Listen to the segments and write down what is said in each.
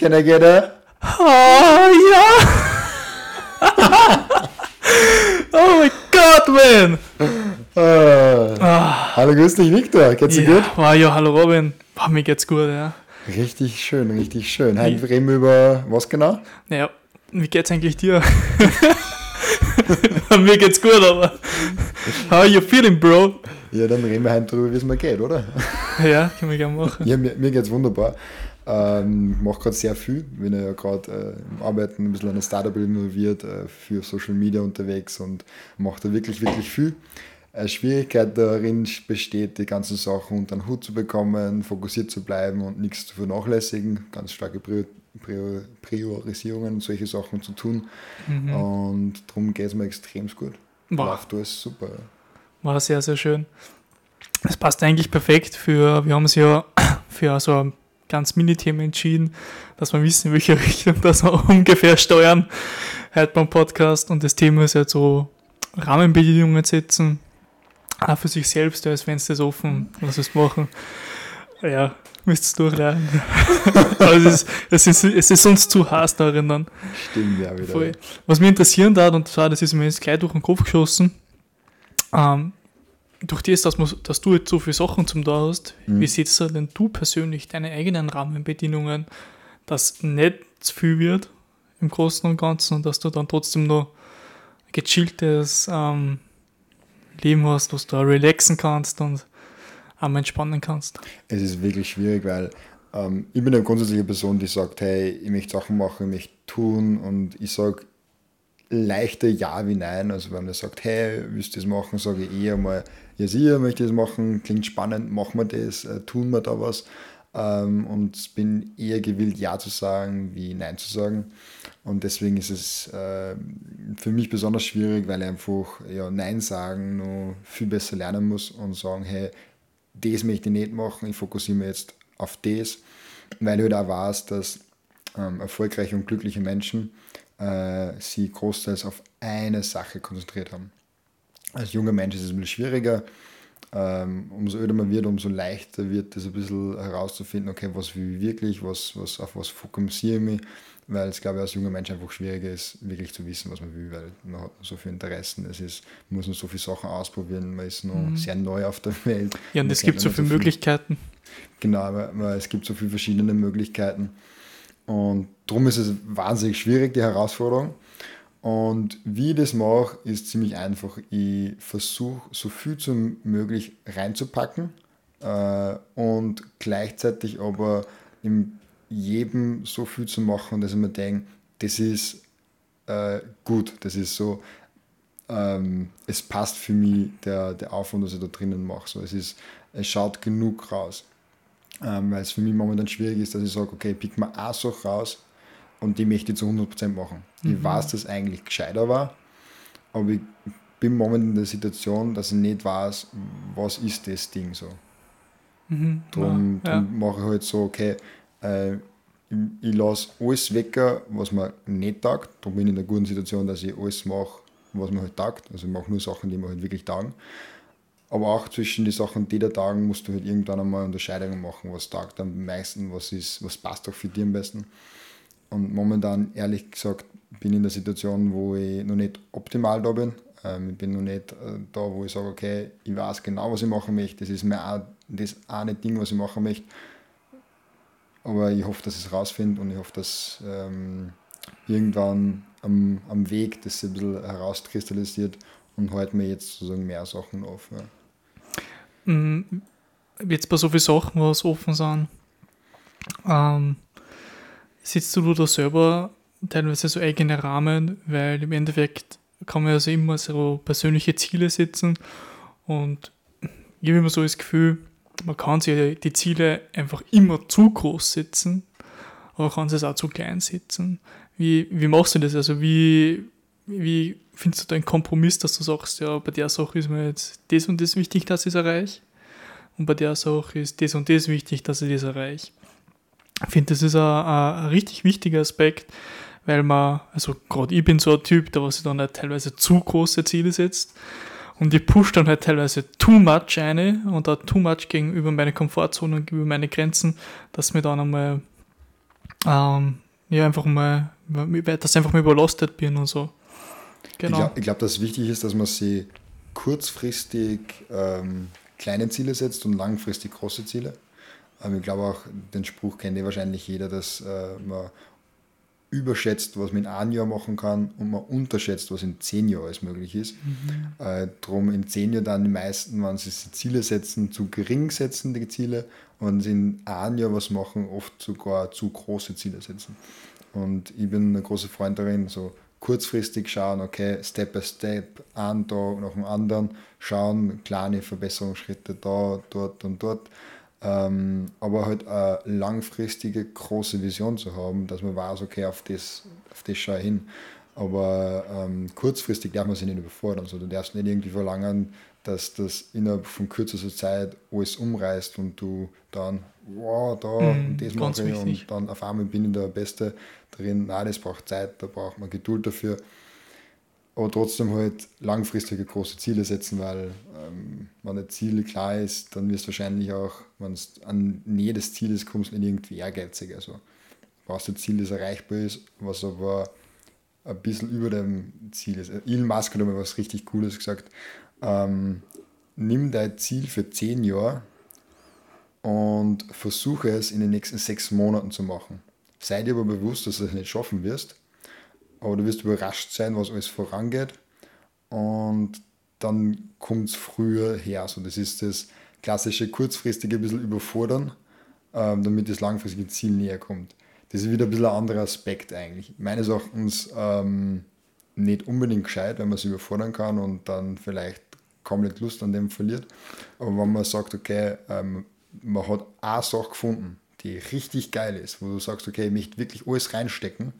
Can I get a? Oh, ja! oh mein Gott, man! Ah. Hallo, grüß dich, Victor. Geht's dir ja, gut? Wow, ja, hallo Robin. Boah, mir geht's gut, ja. Richtig schön, richtig schön. Heute reden wir über was genau? Naja, wie geht's eigentlich dir? mir geht's gut, aber how are you feeling, bro? Ja, dann reden wir heute darüber, wie es mir geht, oder? Ja, können wir gerne machen. Ja, mir, mir geht's wunderbar. Ähm, ich mache gerade sehr viel. Bin ja gerade äh, im Arbeiten ein bisschen an der Startup involviert, äh, für Social Media unterwegs und mache da wirklich, wirklich viel. Eine Schwierigkeit darin besteht, die ganzen Sachen unter den Hut zu bekommen, fokussiert zu bleiben und nichts zu vernachlässigen, ganz starke Prior Prior Priorisierungen und solche Sachen zu tun. Mhm. Und darum geht es mir extrem gut. Wow. Läuft alles super. War sehr, sehr schön. Das passt eigentlich perfekt für, wir haben uns ja für so ein ganz Mini-Thema entschieden, dass wir wissen, in welche Richtung das wir ungefähr steuern, heute beim Podcast. Und das Thema ist halt so Rahmenbedingungen setzen, auch für sich selbst, als wenn es das offen, was es machen. Ja, müsst es durchlernen. Aber es ist, es, ist, es ist uns zu heiß darin dann. Stimmt ja wieder. Voll. Was mich interessieren darf, und zwar, das ist mir jetzt gleich durch den Kopf geschossen, ähm, durch das, dass, man, dass du jetzt so viele Sachen zum da hast, Mhm. wie setzt du denn du persönlich deine eigenen Rahmenbedingungen, dass nicht zu viel wird im Großen und Ganzen und dass du dann trotzdem noch ein gechilltes ähm, Leben hast, dass du auch relaxen kannst und auch entspannen kannst. Es ist wirklich schwierig, weil ähm, ich bin eine grundsätzliche Person, die sagt, hey, ich möchte Sachen machen, ich möchte tun und ich sage leichter Ja wie Nein. Also wenn man sagt, hey, willst du das machen, sage ich eher mal, ja sicher, möchte ich das machen, klingt spannend, machen wir das, äh, tun wir da was. Ähm, und bin eher gewillt, Ja zu sagen, wie Nein zu sagen. Und deswegen ist es äh, für mich besonders schwierig, weil ich einfach ja, Nein sagen noch viel besser lernen muss und sagen, hey, das möchte ich nicht machen, ich fokussiere mich jetzt auf das, weil halt auch weiß, dass ähm, erfolgreiche und glückliche Menschen äh, sie großteils auf eine Sache konzentriert haben. Als junger Mensch ist es ein bisschen schwieriger. Ähm, umso öder man wird, umso leichter wird es ein bisschen herauszufinden, okay, was will ich wirklich, was, was, auf was fokussiere ich mich, weil es, glaube ich, als junger Mensch einfach schwieriger ist, wirklich zu wissen, was man will, weil man hat so viele Interessen, es ist, man muss noch so viele Sachen ausprobieren, man ist noch sehr neu auf der Welt. Ja, und es gibt so viele Möglichkeiten. Genau, weil, weil es gibt so viele verschiedene Möglichkeiten. Und darum ist es wahnsinnig schwierig, die Herausforderung. Und wie ich das mache, ist ziemlich einfach. Ich versuche so viel wie möglich reinzupacken äh, und gleichzeitig aber in jedem so viel zu machen, dass ich mir denke, das ist äh, gut, das ist so, ähm, es passt für mich der, der Aufwand, was ich da drinnen mache. So, es, es schaut genug raus. Ähm, weil es für mich momentan schwierig ist, dass ich sage, okay, pick mal eine Sache raus und die möchte ich zu 100% machen. Ich weiß, dass eigentlich gescheiter war, aber ich bin momentan in der Situation, dass ich nicht weiß, was ist das Ding so. Mhm. Darum, ja. darum mache ich halt so, okay, äh, ich, ich lasse alles weg, was mir nicht taugt. Darum bin ich in der guten Situation, dass ich alles mache, was mir halt taugt. Also ich mache nur Sachen, die mir halt wirklich taugen. Aber auch zwischen den Sachen, die da taugen, musst du halt irgendwann einmal Unterscheidungen machen, was taugt am meisten, was ist, was passt auch für dich am besten. Und momentan, ehrlich gesagt, bin ich in der Situation, wo ich noch nicht optimal da bin. Ähm, ich bin noch nicht äh, da, wo ich sage, okay, ich weiß genau, was ich machen möchte. Das ist mir auch das eine Ding, was ich machen möchte. Aber ich hoffe, dass ich es rausfinde und ich hoffe, dass ähm, irgendwann am, am Weg das ein bisschen herauskristallisiert und heute mir jetzt sozusagen mehr Sachen auf. Ja. Mm, Jetzt bei so vielen Sachen, was offen sind, ähm, sitzt du da selber teilweise so eigene Rahmen, weil im Endeffekt kann man also immer so persönliche Ziele setzen und ich habe immer so das Gefühl, man kann sich die Ziele einfach immer zu groß setzen, aber kann sie es auch zu klein setzen. Wie, wie machst du das? Also wie, wie findest du da einen Kompromiss, dass du sagst, ja, bei der Sache ist mir jetzt das und das wichtig, dass ich es erreiche und bei der Sache ist das und das wichtig, dass ich das erreiche. Ich finde, das ist ein, ein, richtig wichtiger Aspekt, weil man, also gerade ich bin so ein Typ, der was sich dann halt teilweise zu große Ziele setzt und ich push dann halt teilweise too much eine und da too much gegenüber meine Komfortzone und gegenüber meine Grenzen, dass mir dann einmal ähm, ja, einfach mal, dass ich einfach mal überlastet bin und so. Genau. Ich glaube, glaub, dass es wichtig ist, dass man sich kurzfristig ähm, kleine Ziele setzt und langfristig große Ziele. Ähm, ich glaube auch, den Spruch kennt ja wahrscheinlich jeder, dass äh, man überschätzt, was man in einem Jahr machen kann und man unterschätzt, was in zehn Jahren alles möglich ist. Mhm. Äh, drum in zehn Jahren dann die meisten, wenn sie sich Ziele setzen, zu gering setzen, die Ziele, und wenn sie in einem Jahr was machen, oft sogar zu große Ziele setzen. Und ich bin ein großer Freund darin, so kurzfristig schauen, okay, Step by Step, einen Tag nach dem anderen, schauen, kleine Verbesserungsschritte da, dort und dort ähm, aber halt eine langfristige große Vision zu haben, dass man weiß, okay, auf das, auf das schaue ich hin. Aber ähm, kurzfristig darf man sich nicht überfordern. Also, du darfst nicht irgendwie verlangen, dass das innerhalb von kürzester Zeit alles umreißt und du dann, wow, da mhm, und das mache ich und dann auf einmal bin ich der Beste drin. Nein, das braucht Zeit, da braucht man Geduld dafür aber trotzdem halt langfristige große Ziele setzen, weil ähm, wenn ein Ziel klar ist, dann wirst du wahrscheinlich auch, wenn du an Nähe des Zieles kommst, nicht irgendwie ehrgeizig. Also du brauchst ein Ziel, das erreichbar ist, was aber ein bisschen über dem Ziel ist. Elon Musk hat einmal was richtig Cooles gesagt. Ähm, nimm dein Ziel für zehn Jahre und versuche es in den nächsten sechs Monaten zu machen. Sei dir aber bewusst, dass du es nicht schaffen wirst aber du wirst überrascht sein, was alles vorangeht. Und dann kommt es früher her. So, das ist das klassische kurzfristige ein bisschen überfordern, ähm, damit das langfristige Ziel näher kommt. Das ist wieder ein bisschen ein anderer Aspekt eigentlich. Meines Erachtens ähm, nicht unbedingt gescheit, wenn man sich überfordern kann und dann vielleicht komplett Lust an dem verliert. Aber wenn man sagt, okay, ähm, man hat eine Sache gefunden, die richtig geil ist, wo du sagst, okay, ich möchte wirklich alles reinstecken,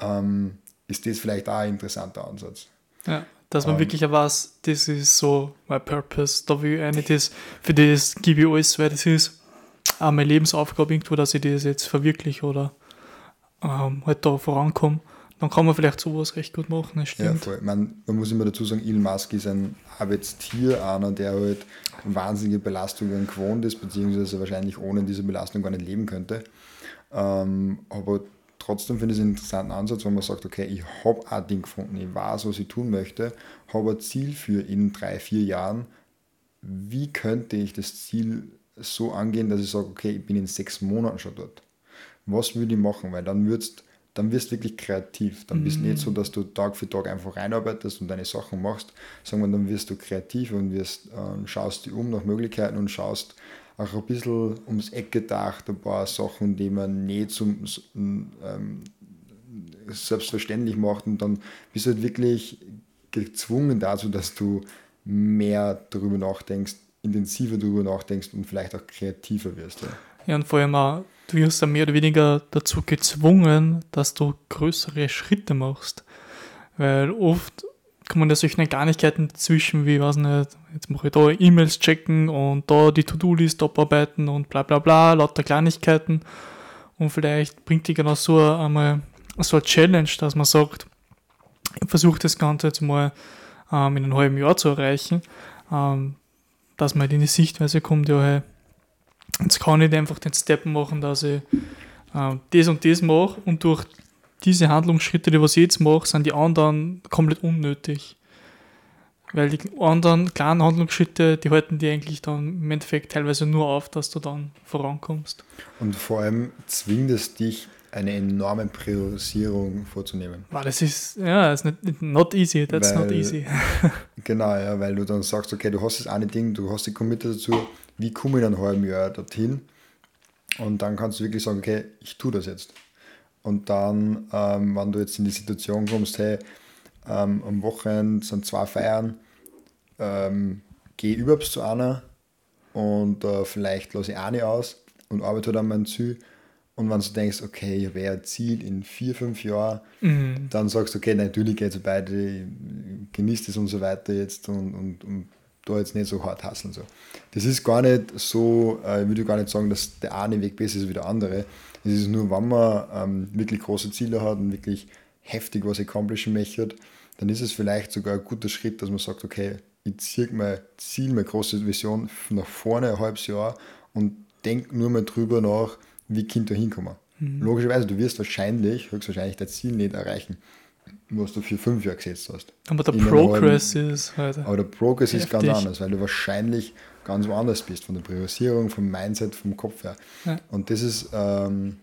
ähm, ist das vielleicht auch ein interessanter Ansatz. Ja, dass man ähm, wirklich weiß, das ist so mein Purpose, da will ich eigentlich das, für das gebe ich alles, weil das ist auch meine Lebensaufgabe irgendwo, dass ich das jetzt verwirkliche oder ähm, halt da vorankomme. Dann kann man vielleicht sowas recht gut machen, das stimmt. Ja, voll. Man, man muss immer dazu sagen, Elon Musk ist ein Arbeitstier, einer, der halt wahnsinnige Belastungen gewohnt ist, beziehungsweise wahrscheinlich ohne diese Belastung gar nicht leben könnte. Ähm, aber trotzdem finde ich es einen interessanten Ansatz, wenn man sagt, okay, ich habe ein Ding gefunden, ich weiß, was ich tun möchte, habe ein Ziel für in drei, vier Jahren. Wie könnte ich das Ziel so angehen, dass ich sage, okay, ich bin in sechs Monaten schon dort? Was würde ich machen? Weil dann würdest dann wirst du wirklich kreativ. Dann bist du nicht so, mhm. dass du Tag für Tag einfach reinarbeitest und deine Sachen machst, sondern dann wirst du kreativ und wirst, äh, schaust dich um nach Möglichkeiten und schaust, auch ein bisschen ums Eck gedacht, ein paar Sachen, die man nicht zum, ähm, selbstverständlich macht und dann bist du halt wirklich gezwungen dazu, dass du mehr darüber nachdenkst, intensiver darüber nachdenkst und vielleicht auch kreativer wirst. Ja, ja und vor allem auch, du wirst dann mehr oder weniger dazu gezwungen, dass du größere Schritte machst. Weil oft kommen da solche Kleinigkeiten dazwischen, wie, weiß nicht, jetzt mache ich da E-Mails checken und da die To-Do-List abarbeiten und bla bla bla, lauter Kleinigkeiten. Und vielleicht bringt die genau so einmal so eine Challenge, dass man sagt, ich versuche das Ganze jetzt mal ähm, in einem halben Jahr zu erreichen, ähm, dass man halt in die Sichtweise kommt, ja, hey, jetzt kann ich einfach den Step machen, dass ich äh, das und das mache und durch diese Handlungsschritte, die was ich jetzt mache, sind die anderen komplett unnötig. Weil die anderen kleinen Handlungsschritte, die halten die eigentlich dann im Endeffekt teilweise nur auf, dass du dann vorankommst. Und vor allem zwingt es dich, eine enorme Priorisierung vorzunehmen. Wow, das ist, ja, das ist nicht, not easy, that's weil, not easy. genau, ja, weil du dann sagst, okay, du hast das eine Ding, du hast die Committed dazu, wie komme ich in einem halben Jahr dorthin? Und dann kannst du wirklich sagen, okay, ich tue das jetzt. Und dann, ähm, wenn du jetzt in die Situation kommst, hey, ähm, am Wochenende sind zwei Feiern, ähm, geh überhaupt zu einer und äh, vielleicht lasse ich eine aus und arbeite dann mein Ziel. Und wenn du denkst, okay, ich habe ein Ziel in vier, fünf Jahren, mhm. dann sagst du, okay, natürlich geht es beide, genießt es und so weiter jetzt und, und, und da jetzt nicht so hart hasseln. So. Das ist gar nicht so, äh, ich würde gar nicht sagen, dass der eine Weg besser ist wie der andere. Es ist nur, wenn man ähm, wirklich große Ziele hat und wirklich heftig was accomplishen möchte, dann ist es vielleicht sogar ein guter Schritt, dass man sagt, okay, ich ziehe mein Ziel, meine große Vision nach vorne ein halbes Jahr und denke nur mal drüber nach, wie Kind da hinkommen. Mhm. Logischerweise, du wirst wahrscheinlich, höchstwahrscheinlich dein Ziel nicht erreichen, was du für fünf Jahre gesetzt hast. Aber der Progress halben, ist halt. Aber der Progress heftig. ist ganz anders, weil du wahrscheinlich ganz woanders bist, von der Priorisierung, vom Mindset, vom Kopf her. Ja. Und das ist ähm,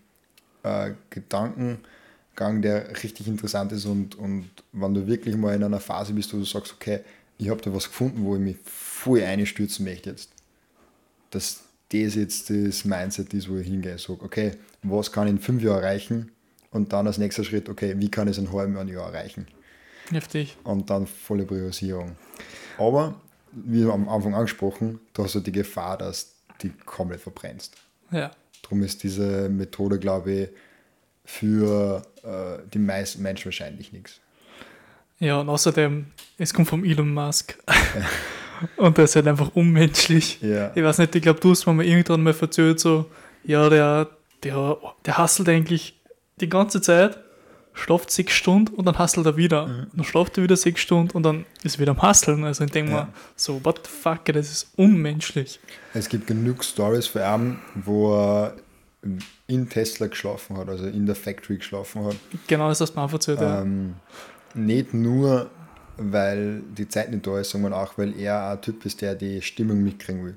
ein Gedankengang, der richtig interessant ist und, und wenn du wirklich mal in einer Phase bist, wo du sagst, okay, ich habe da was gefunden, wo ich mich voll einstürzen möchte jetzt, dass das jetzt das Mindset ist, wo ich hingehe, sage, okay, was kann ich in fünf Jahren erreichen und dann als nächster Schritt, okay, wie kann ich es in einem halben Jahr erreichen? Heftig. Und dann volle Priorisierung. Aber wie am Anfang angesprochen, du hast ja die Gefahr, dass die komplett verbrennst. Ja. Darum ist diese Methode, glaube ich, für äh, die meisten Menschen wahrscheinlich nichts. Ja, und außerdem, es kommt vom Elon Musk. Ja. und der ist halt einfach unmenschlich. Ja. Ich weiß nicht, ich glaube, du hast mir irgendwann mal erzählt, so, ja, der, der, der hasselt eigentlich die ganze Zeit schlaft sechs Stunden und dann hustelt er wieder. Mhm. Dann schlaft er wieder sechs Stunden und dann ist er wieder am Husteln. Also ich denke ja. mal, so, what the fuck, das ist unmenschlich. Es gibt genug Stories für ihn, wo er in Tesla geschlafen hat, also in der Factory geschlafen hat. Genau, das hast du mir auch erzählt, ähm, ja. Nicht nur, weil die Zeit nicht da ist, sondern auch, weil er ein Typ ist, der die Stimmung mitkriegen will.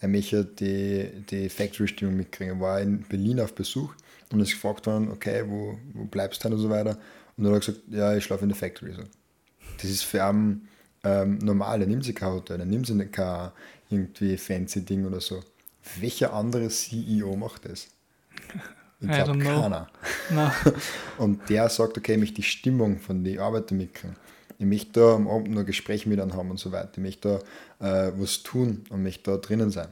Er möchte die, die Factory-Stimmung mitkriegen. Er war in Berlin auf Besuch und ist gefragt worden, okay, wo, wo bleibst du und so weiter. Und dann hat er gesagt, ja, ich schlafe in der Factory. So. Das ist für einen ähm, normal, er nimmt sich kein Hotel, er nimmt sich kein irgendwie fancy Ding oder so. Welcher andere CEO macht das? Ich glaube keiner. No. Und der sagt, okay, ich möchte die Stimmung von den Arbeitern mitkriegen. Ich möchte da am Abend noch ein Gespräch mit ihnen haben und so weiter. Ich möchte da äh, was tun und möchte da drinnen sein.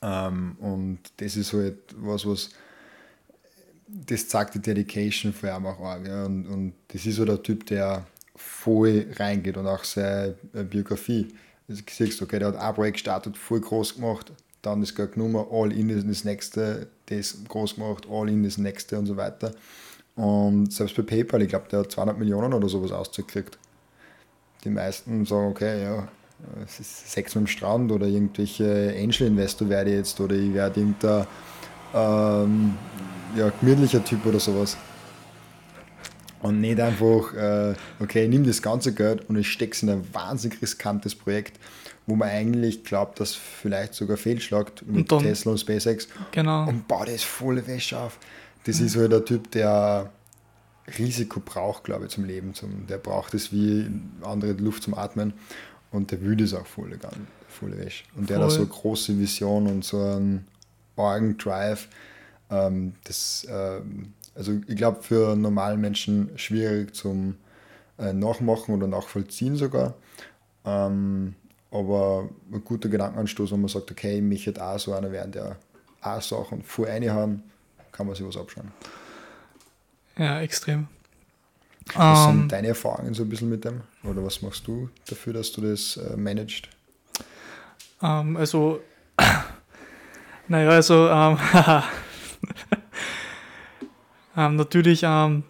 Ähm, und das ist halt was, was das zeigt die Dedication für ihn auch arg. Ja. Und, und das ist so der Typ, der voll reingeht und auch seine Biografie. Du siehst, okay, der hat ein Projekt gestartet, voll groß gemacht, dann ist gar genommen, all in ist das nächste, das groß gemacht, all in das nächste und so weiter. Und selbst bei PayPal, ich glaube, der hat 200 Millionen oder sowas ausgekriegt. Die meisten sagen, okay, ja, es ist Sex mit dem Strand oder irgendwelche Angel-Investor werde ich jetzt oder ich werde irgendein ähm, ja, gemütlicher Typ oder sowas. Und nicht einfach, äh, okay, ich nehme das ganze Geld und ich stecke es in ein wahnsinnig riskantes Projekt, wo man eigentlich glaubt, dass vielleicht sogar fehlschlagt mit dann, Tesla und SpaceX genau. und baut das volle Wäsche auf. Das mhm. ist halt der Typ, der Risiko braucht, glaube ich, zum Leben. Zum, der braucht es wie andere Luft zum Atmen und der will das auch volle, volle Wäsche. Und der Voll. hat so eine große Vision und so einen Organ Drive ähm, das, ähm, also ich glaube, für normalen Menschen schwierig zum äh, Nachmachen oder nachvollziehen sogar. Ähm, aber ein guter Gedankenanstoß, wenn man sagt, okay, ich möchte auch so einer werden, der auch Sachen voll reinhauen, kann man sich was abschauen. Ja, extrem. Was um, sind ähm, deine Erfahrungen so ein bisschen mit dem? Oder was machst du dafür, dass du das äh, managst? Um, ähm, also, naja, also, um, ähm, natürlich ähm,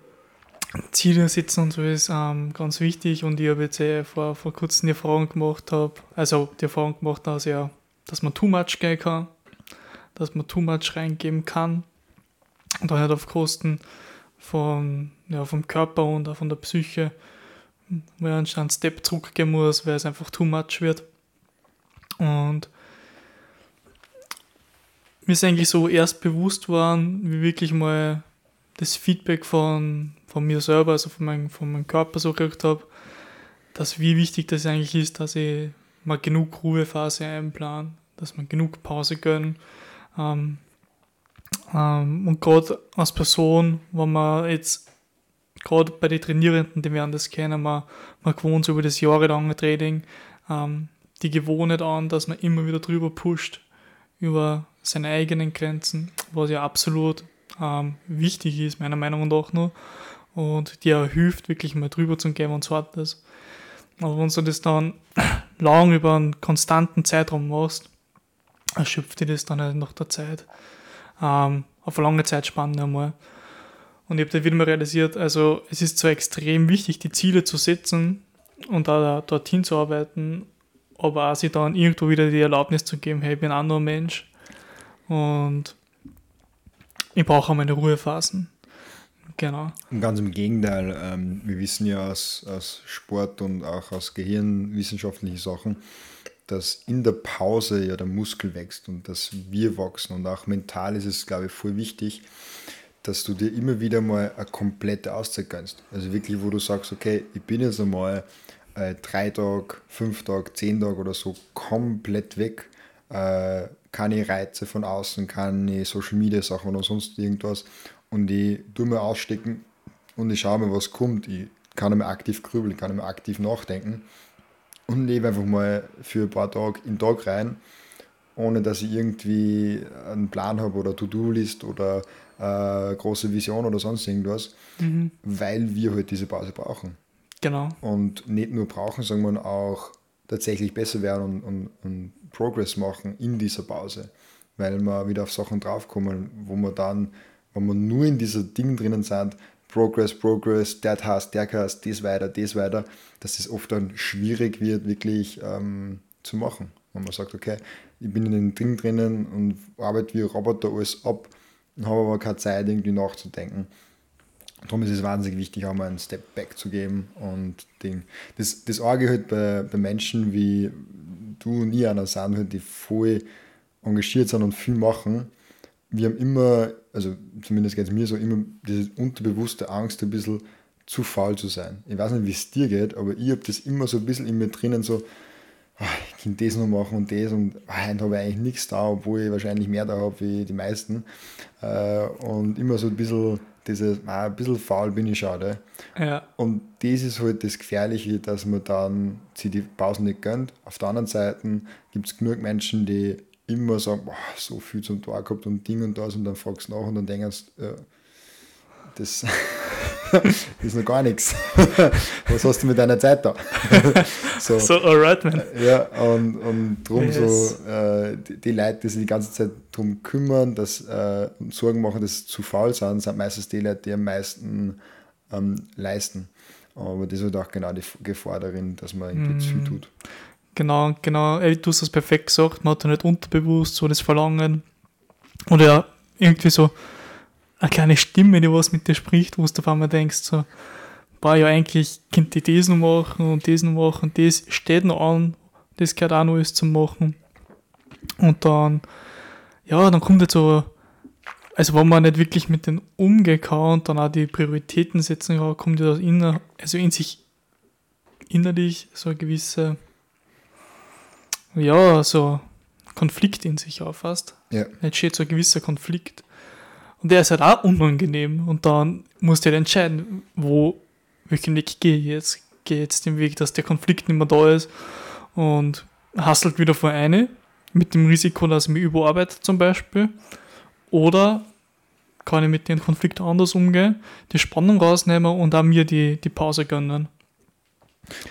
Ziele setzen und so ist ähm, ganz wichtig und ich habe jetzt eh vor, vor kurzem die Erfahrung gemacht habe, also die Erfahrung gemacht, dass, ja, dass man too much gehen kann, dass man too much reingeben kann und dann halt auf Kosten von, ja, vom Körper und auch von der Psyche, wo man einen Step zurückgehen muss, weil es einfach too much wird. Und mir ist eigentlich so erst bewusst worden, wie wirklich mal das Feedback von, von mir selber, also von, mein, von meinem Körper so gekriegt habe, dass wie wichtig das eigentlich ist, dass ich mal genug Ruhephase einplan, dass man genug Pause gönnen. Ähm, ähm, und gerade als Person, wenn man jetzt, gerade bei den Trainierenden, die werden das kennen, man, man gewohnt so über das jahrelange Training, ähm, die Gewohnheit an, dass man immer wieder drüber pusht, über seine eigenen Grenzen, was ja absolut ähm, wichtig ist, meiner Meinung nach nur. Und dir hilft, wirklich mal drüber zu gehen, wenn es hart ist. Aber wenn du das dann lang über einen konstanten Zeitraum machst, erschöpft dir das dann halt nach der Zeit. Ähm, auf eine lange Zeitspanne einmal. Und ich habe da wieder mal realisiert, also es ist zwar extrem wichtig, die Ziele zu setzen und da dorthin zu arbeiten, aber auch sich dann irgendwo wieder die Erlaubnis zu geben, hey, ich bin auch ein Mensch und ich brauche auch meine Ruhephasen. Genau. Und ganz im Gegenteil, ähm, wir wissen ja aus, aus Sport und auch aus gehirnwissenschaftlichen Sachen, dass in der Pause ja der Muskel wächst und dass wir wachsen. Und auch mental ist es, glaube ich, voll wichtig, dass du dir immer wieder mal eine komplette Auszeit gönnst. Also wirklich, wo du sagst, okay, ich bin jetzt einmal äh, drei Tage, fünf Tage, zehn Tage oder so komplett weg. Äh, keine Reize von außen, keine Social Media Sachen oder sonst irgendwas. Und ich tue mir ausstecken und ich schaue mir, was kommt. Ich kann mir aktiv grübeln, kann mir aktiv nachdenken und lebe einfach mal für ein paar Tage in den Tag rein, ohne dass ich irgendwie einen Plan habe oder To-Do-List oder äh, große Vision oder sonst irgendwas, mhm. weil wir halt diese Pause brauchen. Genau. Und nicht nur brauchen, sondern auch tatsächlich besser werden und, und, und Progress machen in dieser Pause, weil wir wieder auf Sachen draufkommen, wo wir dann, wenn wir nur in dieser Ding drinnen sind, Progress, Progress, der hast, der hast, das weiter, das weiter, dass es oft dann schwierig wird, wirklich ähm, zu machen. Wenn man sagt, okay, ich bin in dem Ding drinnen und arbeite wie ein Roboter alles ab habe aber keine Zeit, irgendwie nachzudenken. Darum ist es wahnsinnig wichtig, auch mal einen Step Back zu geben und Ding. Das, das Arge halt bei, bei Menschen wie du und ich einer sind, halt, die voll engagiert sind und viel machen. Wir haben immer, also zumindest geht es mir so, immer diese unterbewusste Angst, ein bisschen zu faul zu sein. Ich weiß nicht, wie es dir geht, aber ich habe das immer so ein bisschen in mir drinnen, so, ach, ich kann das noch machen und das und ach, heute habe ich eigentlich nichts da, obwohl ich wahrscheinlich mehr da habe wie die meisten. Äh, und immer so ein bisschen dieses, ah, ein bisschen faul bin ich schade. Ja. Und das ist halt das Gefährliche, dass man dann sich die Pausen nicht gönnt. Auf der anderen Seite gibt es genug Menschen, die immer sagen, boah, so viel zum Tag gehabt und Ding und das und dann fragst du nach und dann denkst du, ja, das ist noch gar nichts. Was hast du mit deiner Zeit da? so, so alright, man. Ja, und, und drum yes. so, äh, die, die, Leute, die sich die ganze Zeit darum kümmern, dass äh, Sorgen machen, dass sie zu faul sind, sind meistens die Leute, die am meisten ähm, leisten. Aber das ist halt auch genau die Gefahr darin, dass man irgendwie mm. zu viel tut. Genau, genau. Ey, du hast das perfekt gesagt, man hat ja nicht unterbewusst so das Verlangen. Oder ja, irgendwie so eine kleine Stimme, die was mit dir spricht, wo du auf einmal denkst, so, boah, ja, eigentlich könnte ich das noch machen und das noch machen und das steht noch an, das gehört auch noch alles zu machen. Und dann, ja, dann kommt jetzt so, also wenn man nicht wirklich mit den umgehen kann und dann auch die Prioritäten setzen kann, kommt ja inner, also in sich innerlich so ein gewisser, ja, so Konflikt in sich auf fast. Ja. Jetzt steht so ein gewisser Konflikt. Und der ist halt auch unangenehm. Und dann musst du halt entscheiden, wo, welchen Weg gehe ich jetzt. Gehe jetzt den Weg, dass der Konflikt nicht mehr da ist und hasselt wieder vor eine, mit dem Risiko, dass ich mich überarbeite zum Beispiel. Oder kann ich mit dem Konflikt anders umgehen, die Spannung rausnehmen und auch mir die, die Pause gönnen.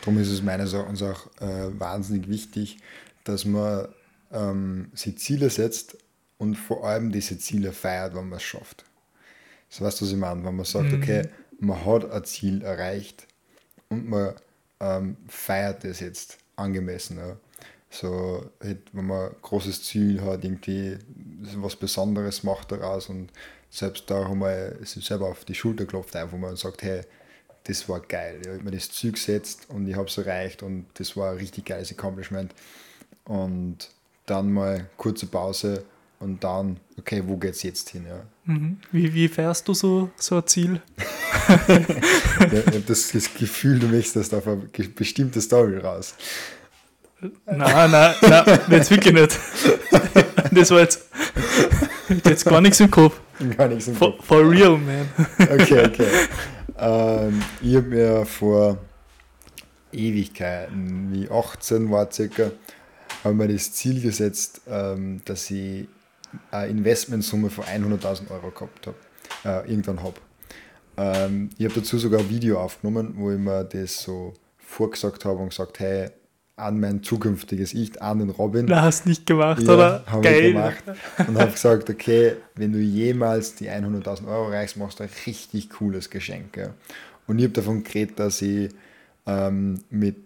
Darum ist es meines Erachtens auch äh, wahnsinnig wichtig, dass man ähm, sich Ziele setzt, und vor allem diese Ziele feiert, wenn man es schafft. So weißt du, was ich meine? Wenn man sagt, mhm. okay, man hat ein Ziel erreicht und man ähm, feiert es jetzt angemessen. Ja. So, wenn man ein großes Ziel hat, irgendwie was Besonderes macht daraus und selbst da haben wir sich selber auf die Schulter klopft, einfach mal und sagt, hey, das war geil. Ich habe mir das Ziel gesetzt und ich habe es erreicht und das war ein richtig geiles Accomplishment. Und dann mal kurze Pause und dann, okay, wo geht's jetzt hin? Ja. Mhm. Wie, wie fährst du so, so ein Ziel? ja, ich habe das, das, Gefühl, du möchtest auf eine bestimmte Story raus. Nein, nein, nein, jetzt wirklich nicht. Das war jetzt, jetzt gar nichts im Kopf. Gar nichts im Kopf. For, for real, man. Okay, okay. Ähm, ich habe mir vor Ewigkeiten, wie 18 war circa, habe mir das Ziel gesetzt, ähm, dass ich eine Investmentsumme von 100.000 Euro gehabt habe, äh, irgendwann habe. Ähm, ich habe dazu sogar ein Video aufgenommen, wo ich mir das so vorgesagt habe und gesagt, hey, an mein zukünftiges Ich, an den Robin. Du hast nicht gemacht, ja, oder? Habe Geil. gemacht und habe gesagt, okay, wenn du jemals die 100.000 Euro reichst, machst du ein richtig cooles Geschenk. Ja. Und ich habe davon geredet, dass ich ähm, mit,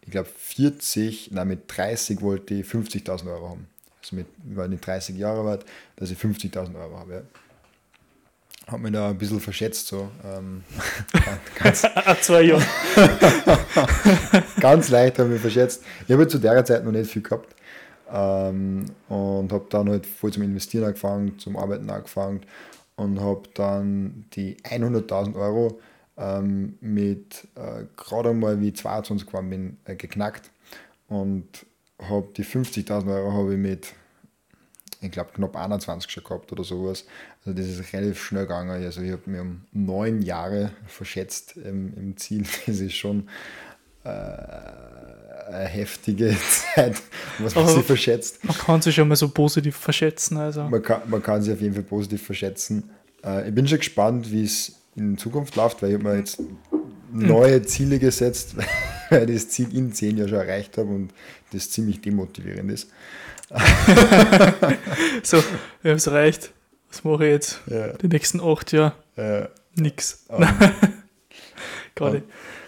ich glaube 40, nein, mit 30 wollte ich 50.000 Euro haben also mit, weil ich 30 Jahre alt, dass ich 50.000 Euro habe. habe mich da ein bisschen verschätzt. So. Ähm, ganz, Zwei Jahre. ganz leicht habe ich mich verschätzt. Ich habe zu der Zeit noch nicht viel gehabt. Ähm, und habe dann halt voll zum Investieren angefangen, zum Arbeiten angefangen und habe dann die 100.000 Euro ähm, mit äh, gerade mal wie 22 geworden bin, äh, geknackt und habe die 50.000 Euro habe ich mit ich glaube, knapp 21 schon gehabt oder sowas. Also das ist relativ schnell gegangen. Also ich habe mir um neun Jahre verschätzt im, im Ziel. Das ist schon äh, eine heftige Zeit, was man sich verschätzt. Man kann sich schon mal so positiv verschätzen. Also. Man, kann, man kann sich auf jeden Fall positiv verschätzen. Äh, ich bin schon gespannt, wie es in Zukunft läuft, weil ich habe mir jetzt neue Ziele gesetzt, weil ich das Ziel in zehn Jahren schon erreicht habe und das ziemlich demotivierend ist. so, wir haben es erreicht. Was mache ich jetzt? Ja. Die nächsten acht Jahre? Ja. Nix. Um, Gerade.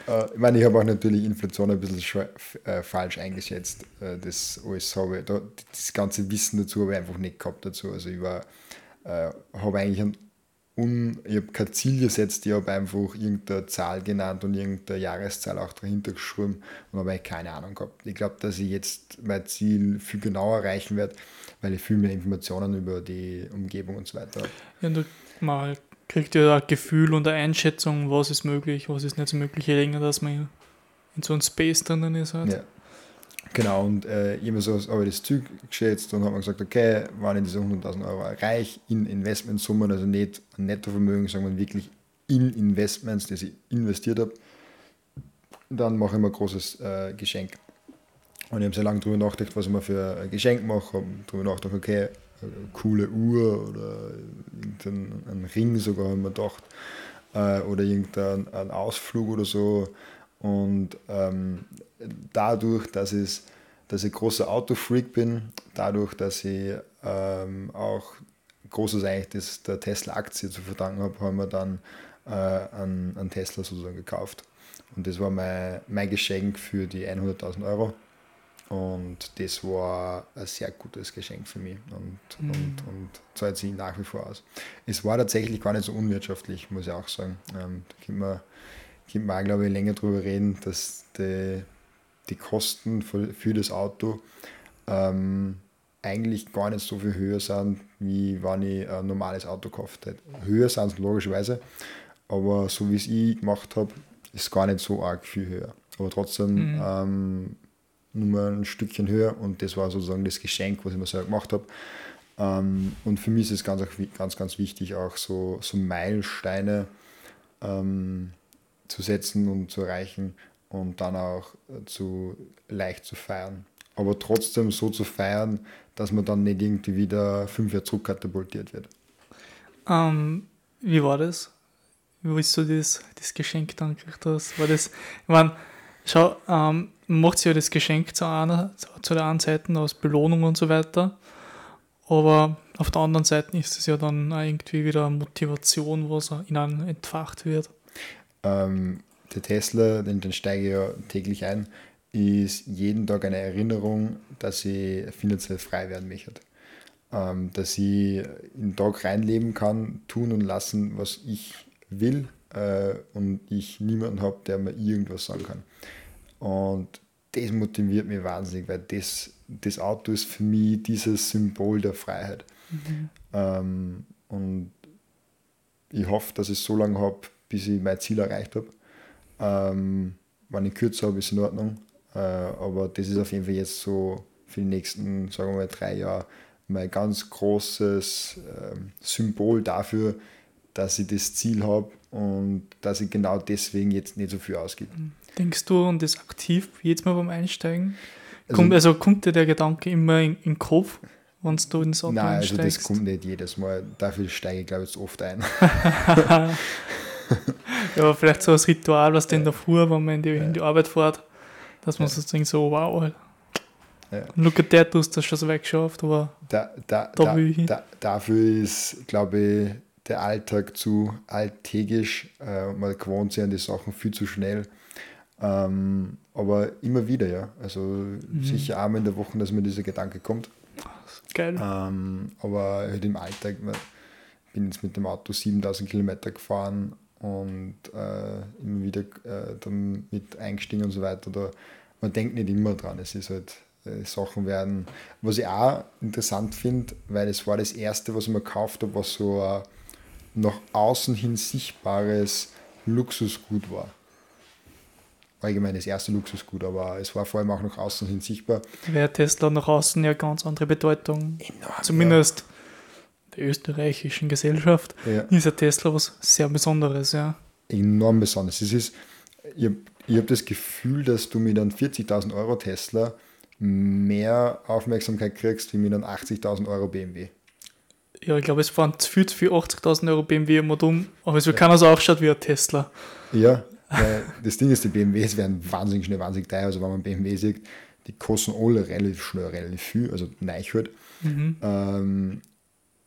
Um, uh, ich meine, ich habe auch natürlich Inflation ein bisschen äh, falsch eingeschätzt. Äh, das alles habe da, das ganze Wissen dazu habe ich einfach nicht gehabt dazu. Also ich war, äh, habe eigentlich einen un, ich habe kein Ziel gesetzt, ich habe einfach irgendeine Zahl genannt und irgendeine Jahreszahl auch dahinter geschrieben und habe keine Ahnung gehabt. Ich glaube, dass ich jetzt mein Ziel viel genauer erreichen werde, weil ich viel mehr Informationen über die Umgebung und so weiter habe. Ja, du mal kriegt ja ein Gefühl und eine Einschätzung, was ist möglich, was ist nicht so möglich, je länger, dass man in so einem Space drinnen ist. Halt. Ja. Genau, und äh, so habe ich das Ziel geschätzt und habe mir gesagt, okay, ich diese 100.000 Euro erreiche in Investmentsummen, also nicht ein Nettovermögen, sondern wirklich in Investments, die ich investiert habe, dann mache ich mir ein großes äh, Geschenk. Und ich habe sehr lange darüber nachgedacht, was ich mir für ein Geschenk mache. habe darüber nachgedacht, okay, eine coole Uhr oder irgendein Ring sogar, habe ich mir gedacht. Äh, oder irgendein Ausflug oder so. Und ähm, dadurch, dass ich, dass ich großer Autofreak bin, dadurch, dass ich ähm, auch großes eigentlich das, der Tesla-Aktie zu verdanken habe, haben wir dann äh, einen, einen Tesla sozusagen gekauft. Und das war mein, mein Geschenk für die 100.000 Euro. Und das war ein sehr gutes Geschenk für mich und, mhm. und, und zahlt sich nach wie vor aus. Es war tatsächlich gar nicht so unwirtschaftlich, muss ich auch sagen. Ähm, da können wir, können wir auch, glaube ich, länger drüber reden, dass die, die Kosten für, für das Auto ähm, eigentlich gar nicht so viel höher sind, wie wenn ich ein normales Auto gekauft hätte. Höher sind es logischerweise, aber so wie es ich gemacht habe, ist es gar nicht so arg viel höher. Aber trotzdem mhm. ähm, nur ein Stückchen höher und das war sozusagen das Geschenk, was ich mir selber gemacht habe. Ähm, und für mich ist es ganz, ganz, ganz wichtig, auch so, so Meilensteine ähm, zu setzen und zu erreichen und dann auch äh, zu leicht zu feiern. Aber trotzdem so zu feiern, dass man dann nicht irgendwie wieder fünf Jahre zurückkatapultiert wird. Ähm, wie war das? Wie willst du das, das Geschenk dann gekriegt hast? War das, ich meine, schau, ähm, macht sich ja das Geschenk zu einer, zu der einen Seite aus Belohnung und so weiter. Aber auf der anderen Seite ist es ja dann irgendwie wieder Motivation, was in einem entfacht wird. Ähm, der Tesla, den, den steige ich ja täglich ein, ist jeden Tag eine Erinnerung, dass ich finanziell frei werden möchte. Ähm, dass ich in den Tag reinleben kann, tun und lassen, was ich will äh, und ich niemanden habe, der mir irgendwas sagen kann. Und das motiviert mich wahnsinnig, weil das, das Auto ist für mich dieses Symbol der Freiheit. Mhm. Ähm, und ich hoffe, dass ich es so lange habe, bis ich mein Ziel erreicht habe. Ähm, wenn ich kürzer habe, ist in Ordnung. Äh, aber das ist auf jeden Fall jetzt so für die nächsten, sagen wir mal, drei Jahre mein ganz großes äh, Symbol dafür, dass ich das Ziel habe und dass ich genau deswegen jetzt nicht so viel ausgebe. Denkst du und das aktiv jetzt mal beim Einsteigen? Also, kommt, also kommt dir der Gedanke immer in, in den Kopf, wenn du ins Auto Nein, einsteigst? also das kommt nicht jedes Mal. Dafür steige ich, glaube ich, oft ein. ja, vielleicht so als Ritual, was denn davor, wenn man in die, in die Arbeit fährt, dass man sozusagen so, wow, halt. Ja. Look at that, du hast das schon so weggeschafft, aber da, da, da, da, dafür ist, glaube ich, der Alltag zu alltägisch. Äh, man gewohnt sich an die Sachen viel zu schnell. Ähm, aber immer wieder, ja. Also mhm. sicher einmal in der Woche, dass mir dieser Gedanke kommt. Geil. Ähm, aber halt im Alltag, man, bin jetzt mit dem Auto 7000 Kilometer gefahren und äh, immer wieder äh, dann mit eingestiegen und so weiter. Da, man denkt nicht immer dran. Es ist halt, äh, Sachen werden. Was ich auch interessant finde, weil es war das erste, was ich mir gekauft habe, was so ein nach außen hin sichtbares Luxusgut war. Allgemein das erste Luxusgut, aber es war vor allem auch nach außen hin sichtbar. Wäre Tesla nach außen ja ganz andere Bedeutung. Enorm, Zumindest der österreichischen Gesellschaft Ja. ist ja Tesla was sehr Besonderes, ja. enorm besonders. Es ist, ich habe hab das Gefühl, dass du mit einem 40.000 Euro Tesla mehr Aufmerksamkeit kriegst, wie mit einem 80.000 Euro BMW. Ja, ich glaube, es fahren zu viel für 80.000 Euro BMW immer dumm, aber es wird keiner so aufschaut wie ein Tesla. Ja, weil das Ding ist, die BMWs werden wahnsinnig schnell, wahnsinnig teuer. Also wenn man BMW sieht, die kosten alle relativ schnell, relativ viel, also neu halt. Ähm,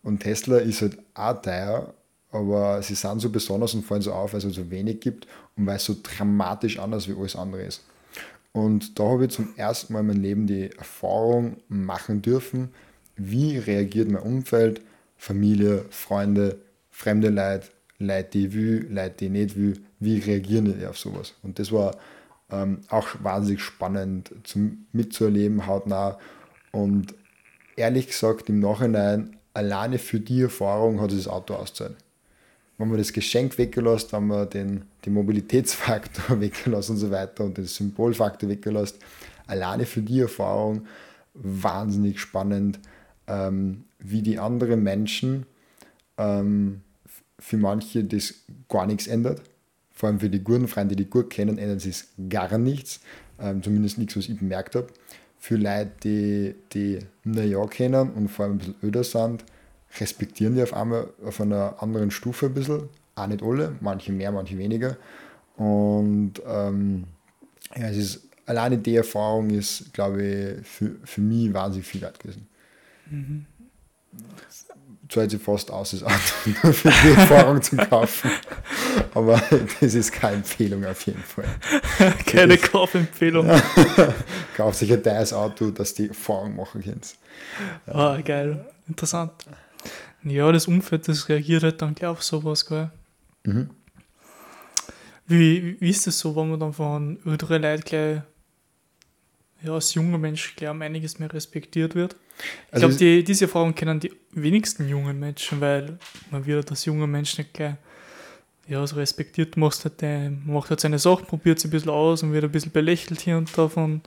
und Tesla ist halt auch teuer, aber sie sind so besonders und fallen so auf, weil es halt so wenig gibt und weil es so dramatisch anders wie alles andere ist. Und da habe ich zum ersten Mal in meinem Leben die Erfahrung machen dürfen, wie reagiert mein Umfeld, Familie, Freunde, fremde Leute, Leute, die ich will, Leute, die ich nicht will, wie reagieren die auf sowas. Und das war ähm, auch wahnsinnig spannend zum, mitzuerleben, hautnah. Und ehrlich gesagt, im Nachhinein, alleine für die Erfahrung hat sich das Auto ausgezahlt. Wenn man das Geschenk weggelassen, wenn man den, den Mobilitätsfaktor weggelassen und so weiter und den Symbolfaktor weggelassen, alleine für die Erfahrung wahnsinnig spannend, ähm, wie die anderen Menschen ähm, für manche das gar nichts ändert. Vor allem für die guten Freunde, die gut kennen, ändert sich gar nichts. Ähm, zumindest nichts, was ich bemerkt habe. Für Leute, die, die naja kennen und vor allem ein bisschen öder sind, respektieren die auf einmal auf einer anderen Stufe ein bisschen. Auch nicht alle, manche mehr, manche weniger. Und ähm, ja, es ist, alleine die Erfahrung ist, glaube ich, für, für mich wahnsinnig viel wert gewesen. Zahlt sich fast aus, das Auto für die Erfahrung zu kaufen. Aber das ist keine Empfehlung auf jeden Fall. Keine Kaufempfehlung. Kauft sich ein teures Auto, dass die Erfahrung machen könnt. Ah, geil. Interessant. Ja, das Umfeld, das reagiert halt dann gleich auf sowas, gell? Mhm. Wie, wie ist das so, wenn man dann von älteren Leuten gleich, ja, als junger Mensch gleich um einiges mehr respektiert wird? Ich Also glaube, es- die, diese Erfahrung kennen die wenigsten jungen Menschen, weil man wird als junger Mensch nicht gleich ja, so respektiert, machst halt, macht halt seine Sachen, probiert sie ein bisschen aus und wird ein bisschen belächelt hier und da von,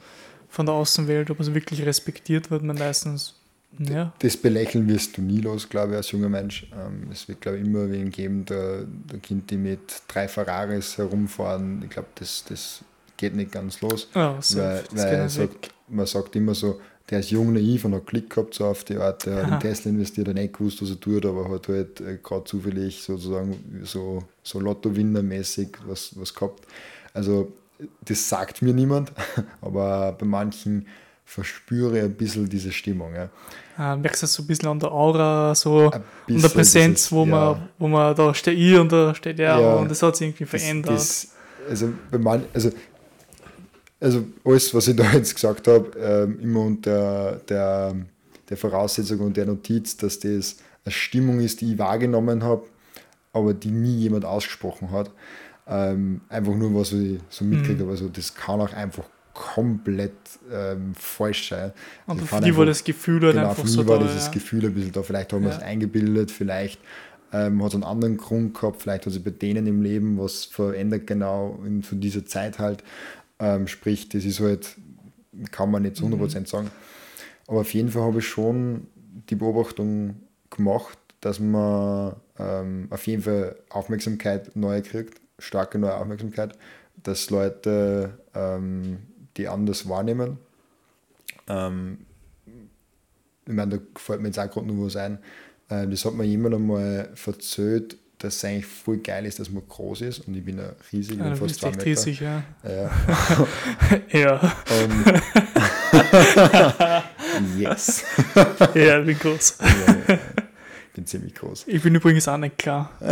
von der Außenwelt, aber so wirklich respektiert wird man meistens, ja, Das Belächeln wirst du nie los, glaube ich, als junger Mensch. Ähm, Es wird, glaube ich, immer wen geben, der, der Kind, die mit drei Ferraris herumfahren. Ich glaube, das, das geht nicht ganz los. ja so, weil weil sagt, man sagt immer so, der ist jung, naiv und hat Glück gehabt, so auf die Art, der hat in Tesla investiert, hat nicht gewusst, was er tut, aber hat halt äh, gerade zufällig sozusagen so, so Lottowinner-mäßig was, was gehabt. Also das sagt mir niemand, aber bei manchen verspüre ich ein bisschen diese Stimmung. Ja. Ah, merkst du das so ein bisschen an der Aura, so an der Präsenz, wo, ja. man, wo man da steht ich und da steht er Ja. und das hat sich irgendwie Das- verändert. Das, also, bei man, also, also alles, was ich da jetzt gesagt habe, ähm, immer unter der, der Voraussetzung und der Notiz, dass das eine Stimmung ist, die ich wahrgenommen habe, aber die nie jemand ausgesprochen hat. Ähm, einfach nur, was ich so mitkriege. Mhm. Also das kann auch einfach komplett ähm, falsch sein. Also für die war das Gefühl halt genau, einfach für so mich war da. dieses ja. Gefühl ein bisschen da. Vielleicht haben wir Ja. es eingebildet, vielleicht ähm, hat es einen anderen Grund gehabt, vielleicht hat sich bei denen im Leben was verändert, genau in, von dieser Zeit halt. Ähm, sprich, das ist halt, kann man nicht zu 100% Mhm. sagen. Aber auf jeden Fall habe ich schon die Beobachtung gemacht, dass man ähm, auf jeden Fall Aufmerksamkeit neu kriegt, starke neue Aufmerksamkeit, dass Leute ähm, die anders wahrnehmen. Ähm, ich meine, da fällt mir jetzt auch gerade noch was ein. Äh, das hat mir jemand einmal verzählt, dass es eigentlich voll geil ist, dass man groß ist und ich bin ja riesig, ich Ja, bin du fast zwei echt Meter. riesig, ja. Ja. ja. Und yes. ja, ich bin groß. ja, ja. Ich bin ziemlich groß. Ich bin übrigens auch nicht klar.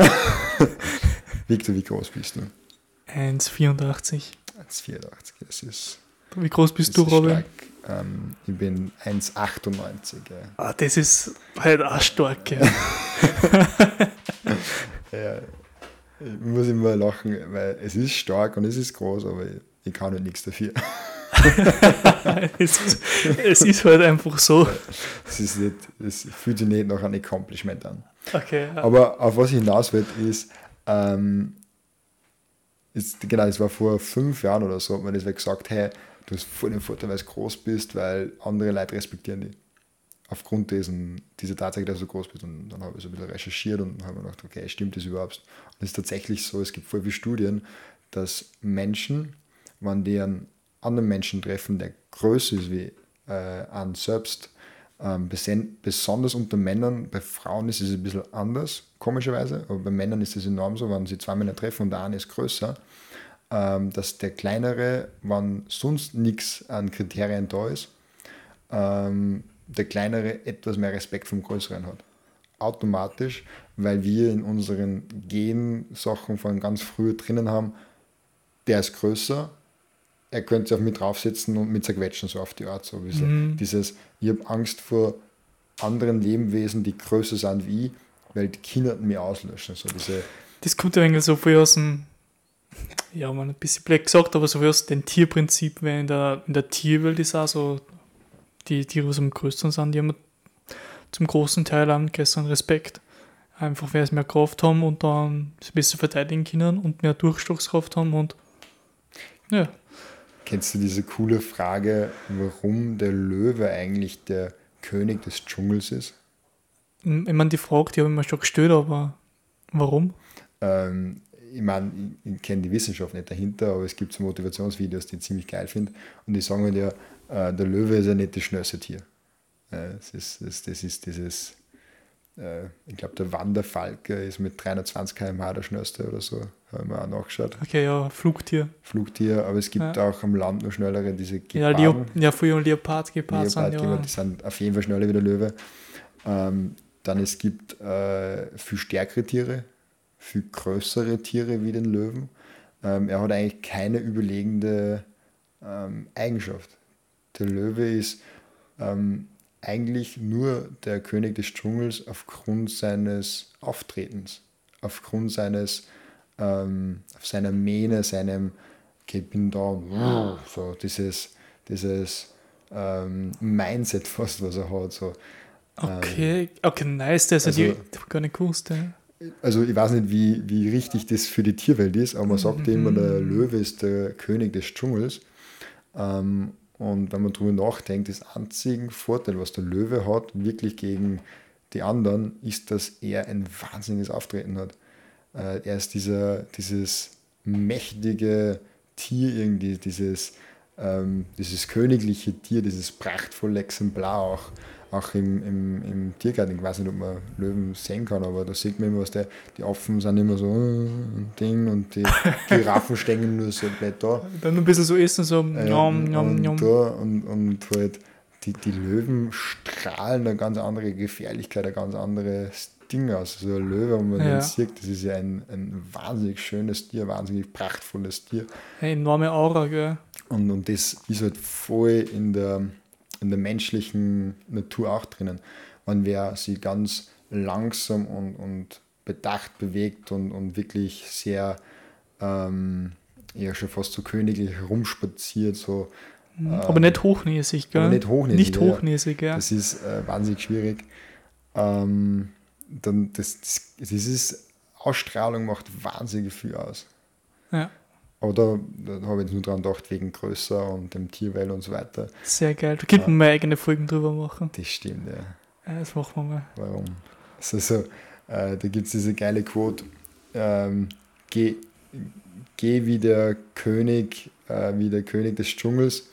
Victor, wie groß bist du? 1,84. 1,84. Das ist Wie groß bist du, Robin? Ähm, ich bin 1,98. Ja. Ah, das ist halt auch stark, ja. Ja, ich muss immer lachen, weil es ist stark und es ist groß, aber ich, ich kann halt nichts dafür. es, ist, es ist halt einfach so. Es, ist nicht, es fühlt sich nicht nach einem Accomplishment an. Okay, ja. Aber auf was ich hinaus will, ist, ähm, ist, genau, das war vor fünf Jahren oder so, hat man das gesagt, hey, du hast voll den Vorteil, weil du groß bist, weil andere Leute respektieren dich. Aufgrund dessen, dieser Tatsache, dass du groß bist. Und dann habe ich so ein bisschen recherchiert und habe mir gedacht, okay, stimmt das überhaupt? Und es ist tatsächlich so, es gibt voll viele Studien, dass Menschen, wenn die einen anderen Menschen treffen, der größer ist wie äh, an selbst, ähm, besonders unter Männern, bei Frauen ist es ein bisschen anders, komischerweise, aber bei Männern ist es enorm so, wenn sie zwei Männer treffen und der eine ist größer, ähm, dass der kleinere, wenn sonst nichts an Kriterien da ist, ähm, der kleinere etwas mehr Respekt vom Größeren hat. Automatisch, weil wir in unseren Gen-Sachen von ganz früh drinnen haben, der ist größer, er könnte sich auf mich draufsetzen und mit zerquetschen, so auf die Art. So bisschen. Dieses, ich habe Angst vor anderen Lebewesen, die größer sind wie ich, weil die Kinder mich auslöschen. So diese, Das kommt ja eigentlich so viel aus dem, ja, man ein bisschen blöd gesagt, aber so viel aus dem Tierprinzip, weil in der, in der Tierwelt ist auch so, die Tiere, die am größten sind, die haben zum großen Teil einen größeren Respekt. Einfach, weil sie mehr Kraft haben und dann sich besser verteidigen können und mehr Durchstoßkraft haben und ja, Kennst du diese coole Frage, warum der Löwe eigentlich der König des Dschungels ist? ich meine, die Frage, die habe ich mir schon gestellt, aber warum? Ähm, ich meine, ich, ich kenne die Wissenschaft nicht dahinter, aber es gibt so Motivationsvideos, die ich ziemlich geil finde. Und die sagen halt ja, der Löwe ist ja nicht das schnellste Tier. Äh, das, ist, das, das ist dieses, äh, ich glaube, der Wanderfalke ist mit 320 km/h der schnellste oder so, haben wir auch nachgeschaut. Okay, ja, Flugtier. Flugtier, aber es gibt Ja. auch am Land noch schnellere, diese Ja, Geparden. Leop ja früher Leopard, Gepard sind Leopardgeber, ja. die sind auf jeden Fall schneller wie der Löwe. Ähm, dann es gibt äh, viel stärkere Tiere, viel größere Tiere wie den Löwen. Ähm, er hat eigentlich keine überlegende ähm, Eigenschaft. Der Löwe ist ähm, eigentlich nur der König des Dschungels aufgrund seines Auftretens, aufgrund seines, ähm, auf seiner Mähne, seinem, okay, ich bin da, so dieses, dieses ähm, Mindset fast, was er hat. So. Okay, okay, nice, das also- ich hab gar nicht gewusst. Ja. Also ich weiß nicht, wie, wie richtig das für die Tierwelt ist, aber man sagt ja immer, der Löwe ist der König des Dschungels. Ähm, und wenn man darüber nachdenkt, das einzige Vorteil, was der Löwe hat, wirklich gegen die anderen, ist, dass er ein wahnsinniges Auftreten hat. Äh, er ist dieser, dieses mächtige Tier irgendwie, dieses, ähm, dieses königliche Tier, dieses prachtvolle Exemplar auch, auch im, im, im Tiergarten. Ich weiß nicht, ob man Löwen sehen kann, aber da sieht man immer, was der, die Affen sind immer so äh, ein Ding und die Giraffen stehen nur so blöd da. Dann ein bisschen so essen, so Äh, njom, njom, und, njom. Da, und, und halt die, die Löwen strahlen eine ganz andere Gefährlichkeit, ein ganz anderes Ding aus. So ein Löwe, wenn man Ja. den sieht, das ist ja ein, ein wahnsinnig schönes Tier, wahnsinnig prachtvolles Tier. Eine enorme Aura, gell? Und, und das ist halt voll in der, in der menschlichen Natur auch drinnen. Wenn wer sich ganz langsam und, und bedacht bewegt und, und wirklich sehr ähm, ja schon fast so königlich herumspaziert, so aber nicht hochnäsig, gell? nicht hochnäsig, Nicht ja, ja. hochnäsig, ja. Das ist äh, wahnsinnig schwierig. Ähm, dann das, das, das ist, Ausstrahlung macht wahnsinnig viel aus. ja. Aber da, habe ich jetzt nur dran gedacht, wegen größer und dem Tierwelt und so weiter. Sehr geil. Da könnten wir mal eigene Folgen drüber machen. Das stimmt, ja. Ja, das machen wir mal. Warum? Also, so, äh, da gibt es diese geile Quote: ähm, geh, geh wie der König, äh, wie der König des Dschungels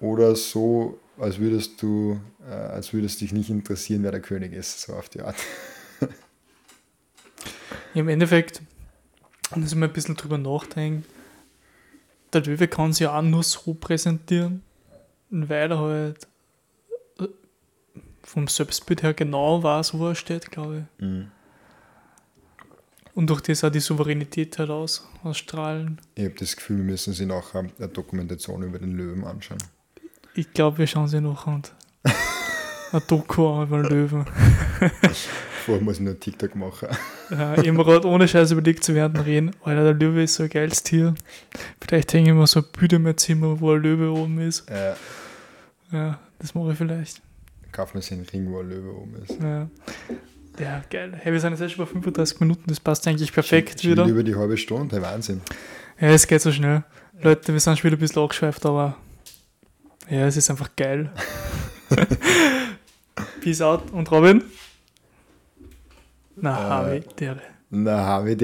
oder so, als würdest du, äh, als würdest dich nicht interessieren, wer der König ist, so auf die Art. Im Endeffekt, wenn ich mal ein bisschen drüber nachdenke, der Löwe kann sich auch nur so präsentieren, weil er halt äh, vom Selbstbild her genau weiß, wo er steht, glaube ich. und durch das auch die Souveränität halt aus, ausstrahlen. Ich habe das Gefühl, wir müssen sie nachher eine Dokumentation über den Löwen anschauen. Ich glaube, wir schauen sie noch an. Ein Doku über den Löwen. Vorher muss ich nur TikTok machen. Ja, ich habe mir gerade ohne Scheiß überlegt zu werden reden. Alter, der Löwe ist so ein geiles Tier. Vielleicht hänge ich mal so ein Bild in mein Zimmer, wo ein Löwe oben ist. Äh, Ja, das mache ich vielleicht. kaufen wir sich einen Ring, wo ein Löwe oben ist. Ja, ja geil. Hey, wir sind jetzt erst schon bei 35 Minuten, das passt eigentlich perfekt Schon wieder. über die halbe Stunde, hey, Wahnsinn. Ja, es geht so schnell. Leute, wir sind schon wieder ein bisschen angeschweift, aber ja, es ist einfach geil. Peace out und Robin? Na, Äh, der. Na, ich